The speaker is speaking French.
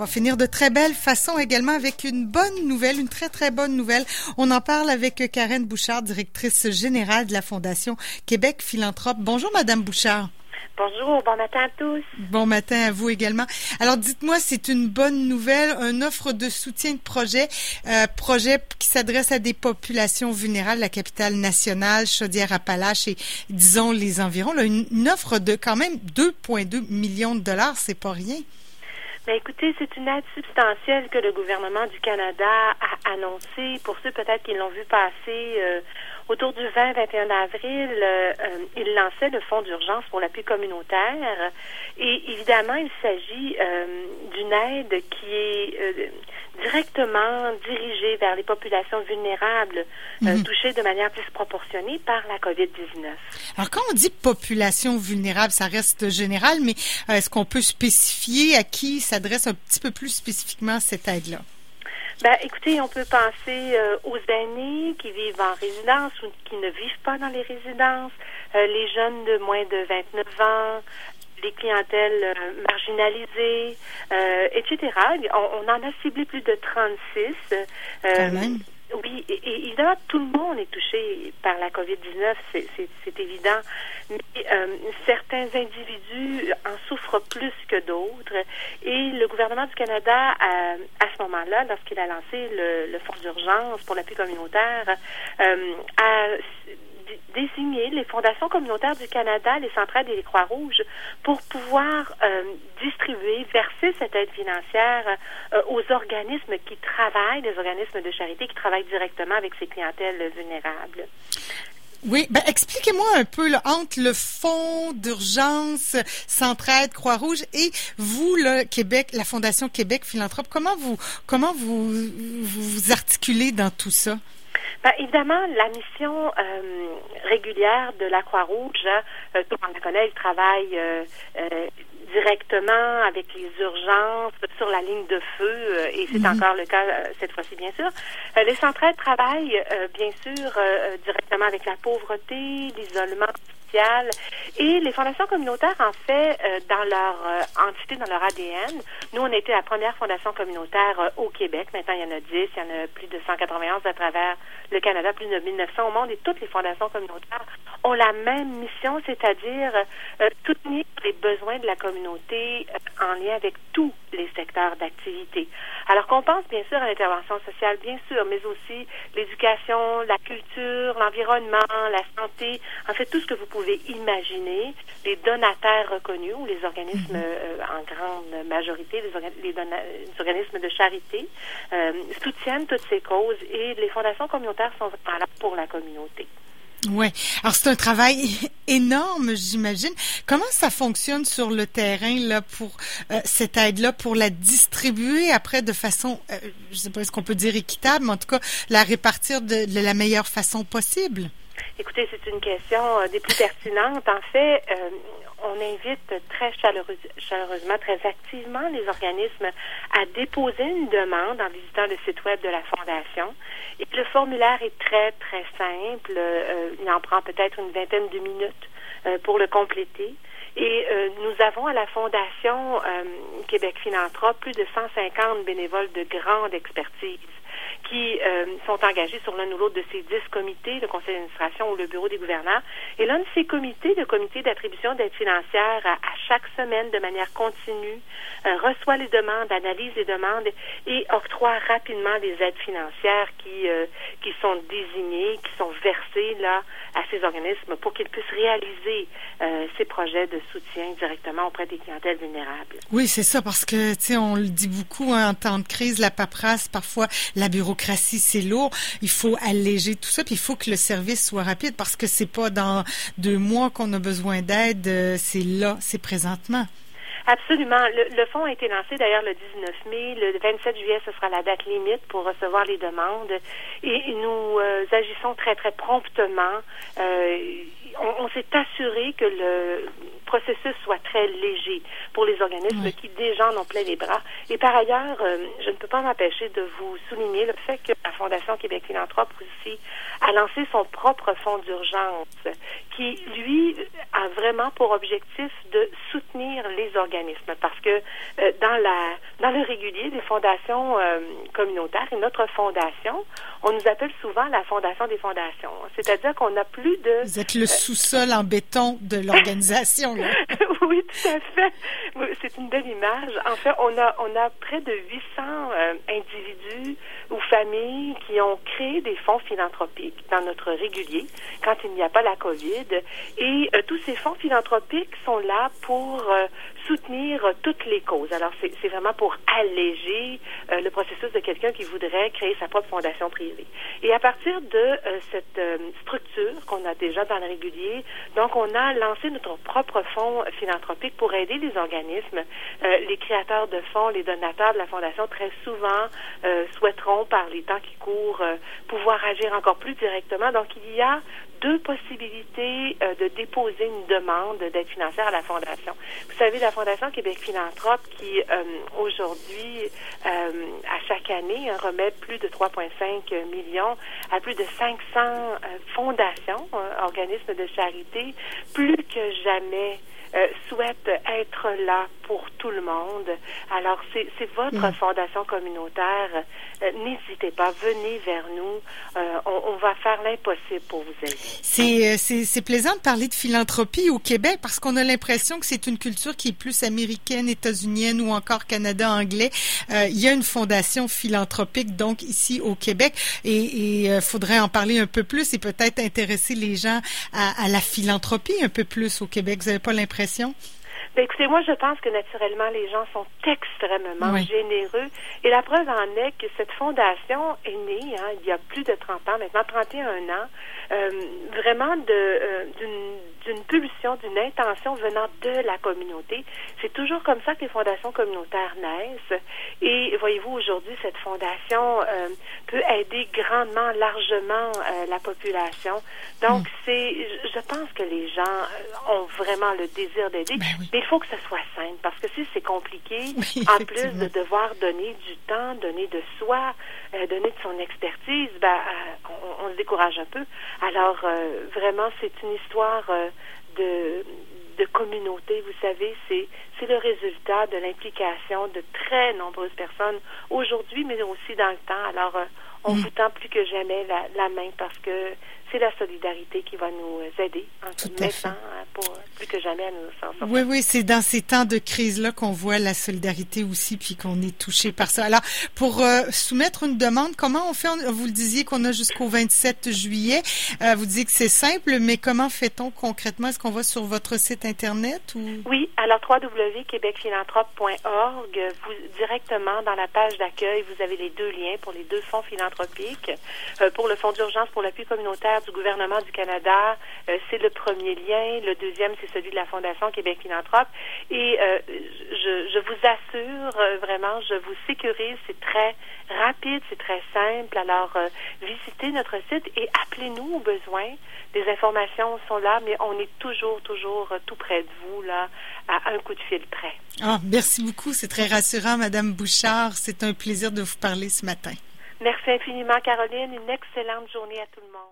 va finir de très belle façon également avec une bonne nouvelle, une très très bonne nouvelle. On en parle avec Karen Bouchard, directrice générale de la Fondation Québec Philanthrope. Bonjour Madame Bouchard. Bonjour, bon matin à tous. Bon matin à vous également. Alors dites-moi, c'est une bonne nouvelle, une offre de soutien de projet, euh, projet qui s'adresse à des populations vulnérables, la capitale nationale, Chaudière-Appalaches et disons les environs. une, une offre de quand même 2,2 millions de dollars, c'est pas rien. Ben, écoutez, c'est une aide substantielle que le gouvernement du Canada a annoncée. Pour ceux peut-être qui l'ont vu passer euh, autour du 20-21 avril, euh, euh, il lançait le fonds d'urgence pour l'appui communautaire. Et évidemment, il s'agit d'une aide qui est directement dirigée vers les populations vulnérables mhm. touchées de manière disproportionnée par la COVID-19. Alors, quand on dit population vulnérable, ça reste général, mais est-ce qu'on peut spécifier à qui s'adresse un petit peu plus spécifiquement cette aide-là? Ben, écoutez, on peut penser euh, aux aînés qui vivent en résidence ou qui ne vivent pas dans les résidences, euh, les jeunes de moins de 29 ans, les clientèles euh, marginalisées, etc. On, en a ciblé plus de 36. Quand même. Oui, et, évidemment, tout le monde est touché par la COVID-19, c'est évident. Mais euh, certains individus en souffrent plus que d'autres. Et le gouvernement du Canada, à, à ce moment-là, lorsqu'il a lancé le, le fonds d'urgence pour l'appui communautaire, euh, a les fondations communautaires du Canada, les centrales et les Croix-Rouges pour pouvoir euh, distribuer, verser cette aide financière euh, aux organismes qui travaillent, des organismes de charité qui travaillent directement avec ces clientèles vulnérables. Oui, ben expliquez-moi un peu entre le fonds d'urgence Centraide Croix-Rouge et vous le Québec, la Fondation Québec Philanthrope, comment vous comment vous vous articulez dans tout ça? Ben, évidemment, la mission euh, régulière de la Croix-Rouge, hein, euh, tout le monde la connaît, il travaille euh, directement avec les urgences sur la ligne de feu, et c'est mhm. encore le cas cette fois-ci, bien sûr. les centrales travaillent, bien sûr, directement avec la pauvreté, l'isolement et les fondations communautaires, en fait, euh, dans leur euh, entité, dans leur ADN, nous, on était la première fondation communautaire euh, au Québec. Maintenant, il y en a 10, il y en a plus de 191 à travers le Canada, plus de 1900 au monde, et toutes les fondations communautaires ont la même mission, c'est-à-dire soutenir les besoins de la communauté en lien avec tous les secteurs d'activité. Alors qu'on pense bien sûr à l'intervention sociale, bien sûr, mais aussi l'éducation, la culture, l'environnement, la santé, en fait tout ce que vous pouvez imaginer, les donataires reconnus ou les organismes mhm. euh, en grande majorité, les, organismes de charité, euh, soutiennent toutes ces causes et les fondations communautaires sont là pour la communauté. Oui. Alors c'est un travail énorme, j'imagine. Comment ça fonctionne sur le terrain là pour euh, cette aide-là, pour la distribuer après de façon, euh, je sais pas ce qu'on peut dire équitable, mais en tout cas la répartir de, la meilleure façon possible? Écoutez, c'est une question euh, des plus pertinentes. En fait, on invite très chaleureusement, très activement les organismes à déposer une demande en visitant le site web de la Fondation. Et le formulaire est très, très simple. Euh, il en prend peut-être une vingtaine de minutes euh, pour le compléter. Et euh, nous avons à la Fondation Québec Philanthrope plus de 150 bénévoles de grande expertise qui euh, sont engagés sur l'un ou l'autre de ces dix comités, le conseil d'administration ou le bureau des gouverneurs. Et l'un de ces comités, le comité d'attribution d'aide financière, à, chaque semaine, de manière continue, euh, reçoit les demandes, analyse les demandes et octroie rapidement des aides financières qui, euh, qui sont désignées, qui sont versées là ces organismes pour qu'ils puissent réaliser ces projets de soutien directement auprès des clientèles vulnérables. Oui, c'est ça, parce que, tu sais, on le dit beaucoup hein, en temps de crise, la paperasse, parfois la bureaucratie c'est lourd. Il faut alléger tout ça, puis il faut que le service soit rapide parce que c'est pas dans deux mois qu'on a besoin d'aide, euh, c'est là, c'est présentement. Absolument. Le, fonds a été lancé d'ailleurs le 19 mai. Le 27 juillet, ce sera la date limite pour recevoir les demandes. Et, nous euh, agissons très, très promptement. Euh, on, s'est assuré que le processus soit très léger pour les organismes qui déjà en ont plein les bras. Et par ailleurs, euh, je ne peux pas m'empêcher de vous souligner le fait que la Fondation Québec Philanthrope aussi a lancé son propre fonds d'urgence qui, lui, a vraiment pour objectif de soutenir les organismes parce que euh, dans la dans le régulier des fondations euh, communautaires et notre fondation, on nous appelle souvent la fondation des fondations. C'est-à-dire qu'on a plus de... Vous êtes le sous-sol en béton de l'organisation. oui, tout à fait. C'est une belle image. En fait, on a, on a près de 800 euh, individus ou familles qui ont créé des fonds philanthropiques dans notre régulier quand il n'y a pas la COVID. Et euh, tous ces fonds philanthropiques sont là pour euh, soutenir toutes les causes. Alors, c'est vraiment pour alléger le processus de quelqu'un qui voudrait créer sa propre fondation privée. Et à partir de cette structure qu'on a déjà dans le régulier, donc on a lancé notre propre fonds pour aider les organismes. les créateurs de fonds, les donateurs de la fondation, très souvent souhaiteront par les temps qui courent, euh, pouvoir agir encore plus directement. Donc, il y a deux possibilités euh, de déposer une demande d'aide financière à la Fondation. Vous savez, la Fondation Québec Philanthrope, qui euh, aujourd'hui, à chaque année, hein, remet plus de 3,5 millions à plus de 500 fondations, organismes de charité, plus que jamais euh, souhaite être là pour tout le monde. Alors, c'est votre mm. fondation communautaire. Euh, n'hésitez pas, venez vers nous. Euh, on, on, va faire l'impossible pour vous aider. C'est plaisant de parler de philanthropie au Québec parce qu'on a l'impression que c'est une culture qui est plus américaine, états-unienne ou encore Canada-anglais. il y a une fondation philanthropique donc ici au Québec et il faudrait en parler un peu plus et peut-être intéresser les gens à, à la philanthropie un peu plus au Québec. Vous n'avez pas l'impression pression? Ben, écoutez, moi, je pense que naturellement, les gens sont extrêmement généreux. Et la preuve en est que cette fondation est née hein, il y a plus de 30 ans, maintenant 31 ans, euh, vraiment de euh, d'une pulsion, d'une intention venant de la communauté. C'est toujours comme ça que les fondations communautaires naissent. Et voyez-vous, aujourd'hui, cette fondation euh, peut aider grandement, largement la population. Donc, mm. c'est, je pense que les gens ont vraiment le désir d'aider, ben mais il faut que ce soit simple, parce que si c'est compliqué, en plus de devoir donner du temps, donner de soi, donner de son expertise, ben, on, on se décourage un peu. Alors, euh, vraiment, c'est une histoire euh, de, de communauté, vous savez, c'est, c'est le résultat de l'implication de très nombreuses personnes aujourd'hui, mais aussi dans le temps. Alors, euh, on mm. vous tend plus que jamais la, la main parce que c'est la solidarité qui va nous aider en Tout maintenant pour plus que jamais à nous sortir. Oui, oui, c'est dans ces temps de crise-là qu'on voit la solidarité aussi, puis qu'on est touché par ça. Alors, pour euh, soumettre une demande, comment on fait? Vous le disiez qu'on a jusqu'au 27 juillet. Euh, vous disiez que c'est simple, mais comment fait-on concrètement? Est-ce qu'on va sur votre site Internet? ou? Oui, alors www.québecphilanthrope.org, vous, directement dans la page d'accueil, vous avez les deux liens pour les deux fonds philanthropiques. Euh, pour le fonds d'urgence pour l'appui communautaire, du gouvernement du Canada, c'est le premier lien. Le deuxième, c'est celui de la Fondation Québec Philanthrope. Et euh, je, vous assure, euh, vraiment, je vous sécurise, c'est très rapide, c'est très simple. Alors, visitez notre site et appelez-nous au besoin. Les informations sont là, mais on est toujours, toujours tout près de vous, là, à un coup de fil près. Ah, merci beaucoup. C'est très rassurant, Madame Bouchard. C'est un plaisir de vous parler ce matin. Merci infiniment, Caroline. Une excellente journée à tout le monde.